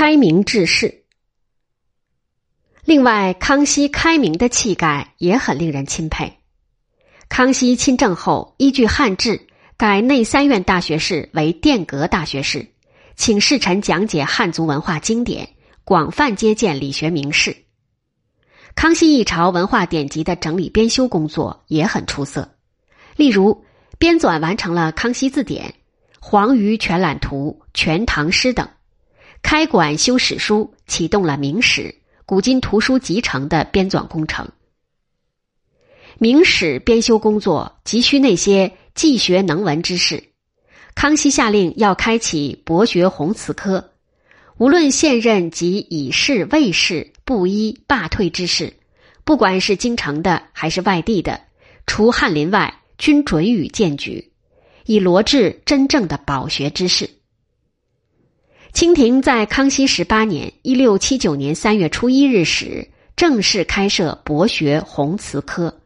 开明治世。另外，康熙开明的气概也很令人钦佩。康熙亲政后，依据汉制改内三院大学士为殿阁大学士，请侍臣讲解汉族文化经典，广泛接见理学名士。康熙一朝文化典籍的整理编修工作也很出色，例如编纂完成了《康熙字典》《黄鱼全览图》《全唐诗》等。开馆修史书，启动了《明史》《古今图书集成》的编纂工程。《明史》编修工作急需那些既学能文之士，康熙下令要开启博学鸿词科，无论现任及已逝卫士、布衣、罢退之士，不管是京城的还是外地的，除翰林外，均准予荐举，以罗致真正的饱学之士。清廷在康熙十八年（一六七九年）三月初一日时，正式开设博学宏词科，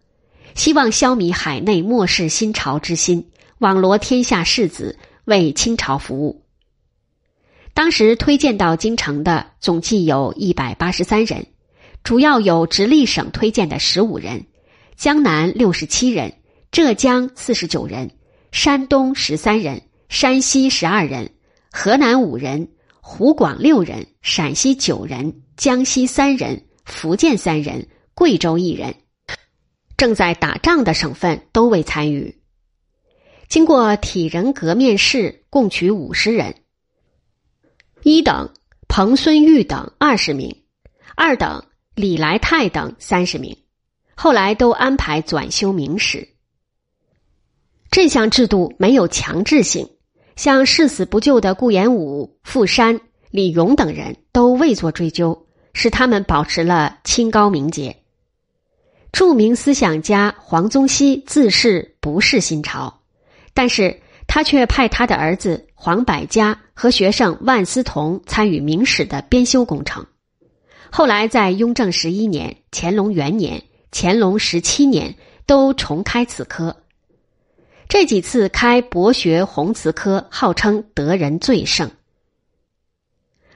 希望消弭海内末世新潮之心，网罗天下士子为清朝服务。当时推荐到京城的总计有一百八十三人，主要有直隶省推荐的十五人，江南六十七人，浙江四十九人，山东十三人，山西十二人。河南五人，湖广六人，陕西九人，江西三人，福建三人，贵州一人。正在打仗的省份都未参与。经过体人格面试，共取五十人。一等彭孙玉等二十名，二等李来泰等三十名。后来都安排转修明史。这项制度没有强制性。像誓死不救的顾炎武、傅山、李勇等人都未作追究，使他们保持了清高名节。著名思想家黄宗羲自视不是新朝，但是他却派他的儿子黄百家和学生万思同参与明史的编修工程。后来在雍正十一年、乾隆元年、乾隆十七年都重开此科。这几次开博学宏词科，号称得人最盛。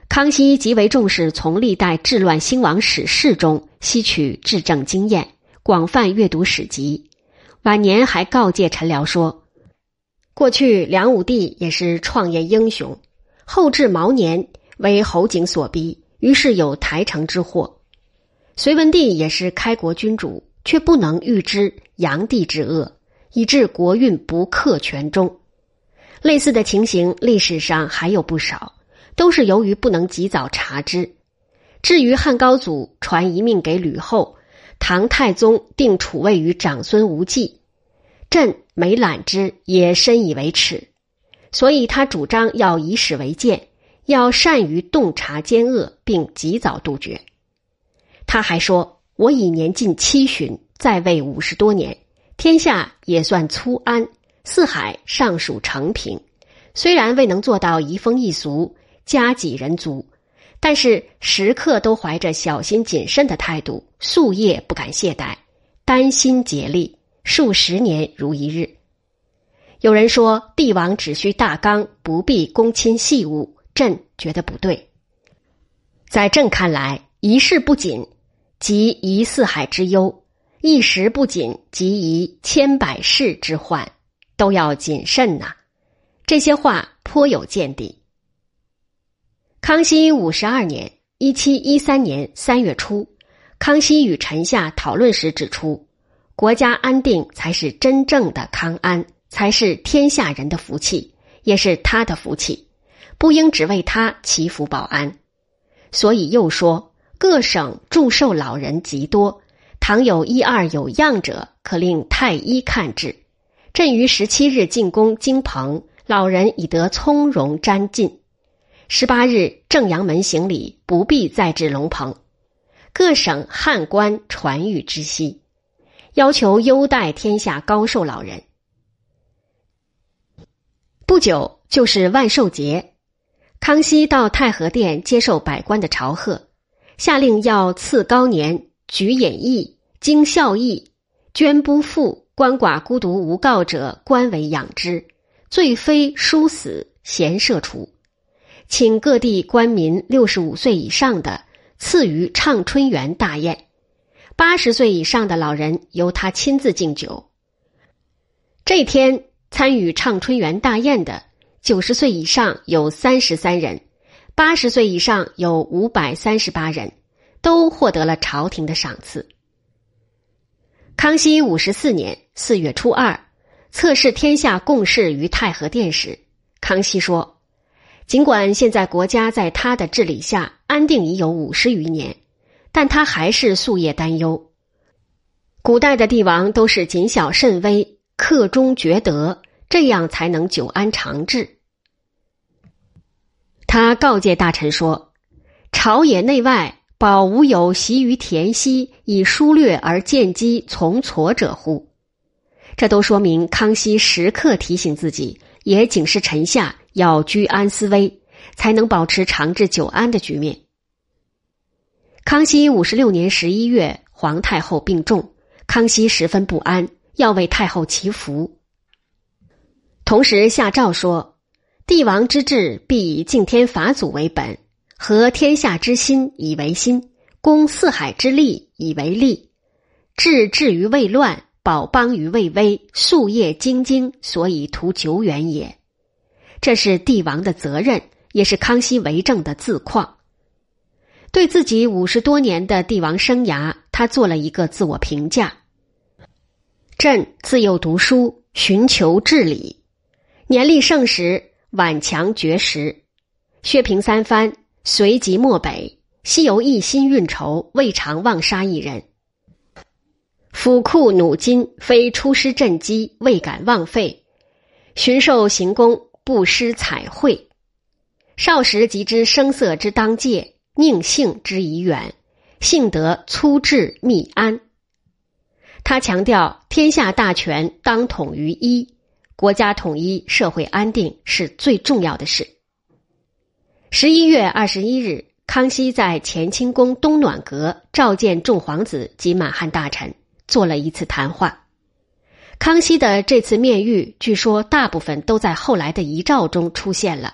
康熙极为重视从历代治乱兴亡史事中吸取治政经验，广泛阅读史籍。晚年还告诫陈辽说：“过去梁武帝也是创业英雄，后至毛年为侯景所逼，于是有台城之祸。隋文帝也是开国君主，却不能预知炀帝之恶。”以致国运不克全中，类似的情形历史上还有不少，都是由于不能及早查知。至于汉高祖传遗命给吕后，唐太宗定储位于长孙无忌，朕没览之，也深以为耻。所以他主张要以史为鉴，要善于洞察奸恶，并及早杜绝。他还说：“我已年近七旬，在位五十多年。”天下也算粗安，四海尚属成平。虽然未能做到移风易俗、家己人足，但是时刻都怀着小心谨慎的态度，夙夜不敢懈怠，担心竭力，数十年如一日。有人说帝王只需大纲，不必公亲细务，朕觉得不对。在朕看来，一事不谨，即一四海之忧。一时不谨，即宜千百世之患，都要谨慎呐。这些话颇有见地。康熙五十二年（一七一三年）三月初，康熙与臣下讨论时指出，国家安定才是真正的康安，才是天下人的福气，也是他的福气，不应只为他祈福保安。所以又说，各省祝寿老人极多。倘有一二有恙者，可令太医看治。朕于十七日进宫京棚，老人已得从容瞻进。十八日正阳门行礼，不必再至龙棚。各省汉官传谕知悉，要求优待天下高寿老人。不久就是万寿节，康熙到太和殿接受百官的朝贺，下令要赐高年。举演义，经孝义，捐不富，鳏寡孤独无告者，官为养之；罪非殊死，贤赦除。请各地官民六十五岁以上的赐予畅春园大宴，八十岁以上的老人由他亲自敬酒。这天参与畅春园大宴的九十岁以上有三十三人，八十岁以上有五百三十八人，都获得了朝廷的赏赐。康熙五十四年四月初二，测试天下共事于太和殿时，康熙说。尽管现在国家在他的治理下安定已有五十余年，但他还是夙夜担忧。古代的帝王都是谨小慎微、克终厥德，这样才能久安长治。他告诫大臣说：“朝野内外，保无有习于田溪，以疏略而见机从挫者乎？”这都说明康熙时刻提醒自己，也警示臣下。要居安思危，才能保持长治久安的局面。康熙五十六年十一月，皇太后病重，康熙十分不安，要为太后祈福。同时下诏说：“帝王之治，必以敬天法祖为本，和天下之心以为心，攻四海之利以为利，治治于未乱，保邦于未危，夙夜兢兢，所以图久远也。”这是帝王的责任，也是康熙为政的自况。对自己五十多年的帝王生涯，他做了一个自我评价：朕自幼读书，寻求治理，年历盛时，晚强绝食，削平三藩，随即漠北，西游一心运筹，未尝妄杀一人。府库弩金，非出师赈饥，未敢妄费，巡狩行宫。不失彩绘，少时即知声色之当戒，宁性之以远，幸得粗智密安。他强调，天下大权当统于一，国家统一、社会安定是最重要的事。十一月二十一日，康熙在乾清宫东暖阁召见众皇子及满汉大臣，做了一次谈话。康熙的这次面谕，据说大部分都在后来的遗诏中出现了。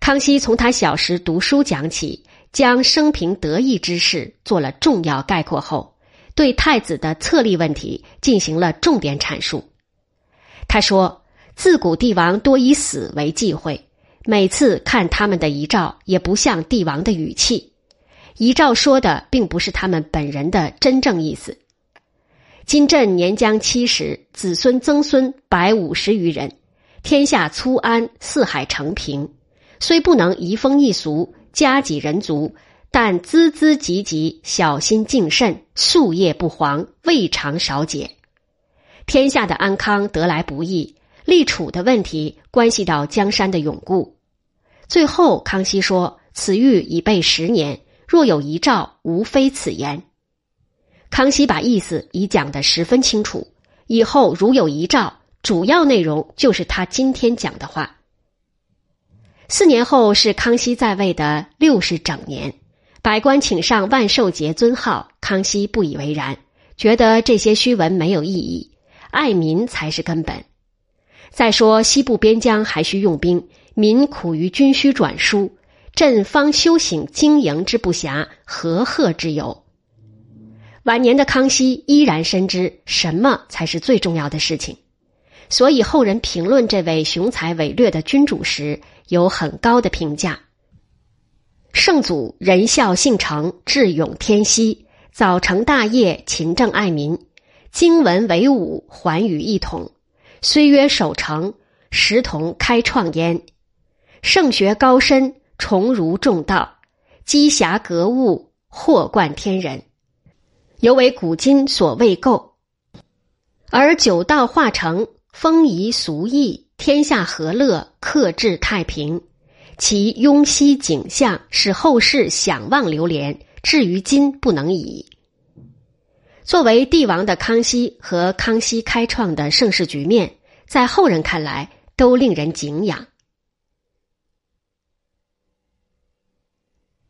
康熙从他小时读书讲起，将生平得意之事做了重要概括后，对太子的册立问题进行了重点阐述。他说：“自古帝王多以死为忌讳，每次看他们的遗诏，也不像帝王的语气。遗诏说的并不是他们本人的真正意思。”今朕年将七十，子孙曾孙百五十余人，天下粗安，四海承平。虽不能移风易俗，加己人足，但孜孜汲汲，小心谨慎，夙夜不遑，未尝少解。天下的安康得来不易，立储的问题关系到江山的永固。最后，康熙说：“此谕已备十年，若有遗诏，无非此言。”康熙把意思已讲得十分清楚，以后如有遗诏，主要内容就是他今天讲的话。四年后是康熙在位的六十整年，百官请上万寿节尊号，康熙不以为然，觉得这些虚文没有意义，爱民才是根本。再说西部边疆还需用兵，民苦于军需转输，朕方修行经营之不暇，何贺之有？晚年的康熙依然深知什么才是最重要的事情，所以后人评论这位雄才伟略的君主时有很高的评价。圣祖仁孝信诚，智勇天熙，早成大业，勤政爱民，经文为武，寰宇一统。虽曰守成，实同开创焉。圣学高深，崇儒重道，积侠格物，祸冠天人。犹为古今所未构，而九道化成，风仪俗义，天下和乐，克制太平。其雍熙景象，使后世想望流连，至于今不能已。作为帝王的康熙和康熙开创的盛世局面，在后人看来都令人敬仰。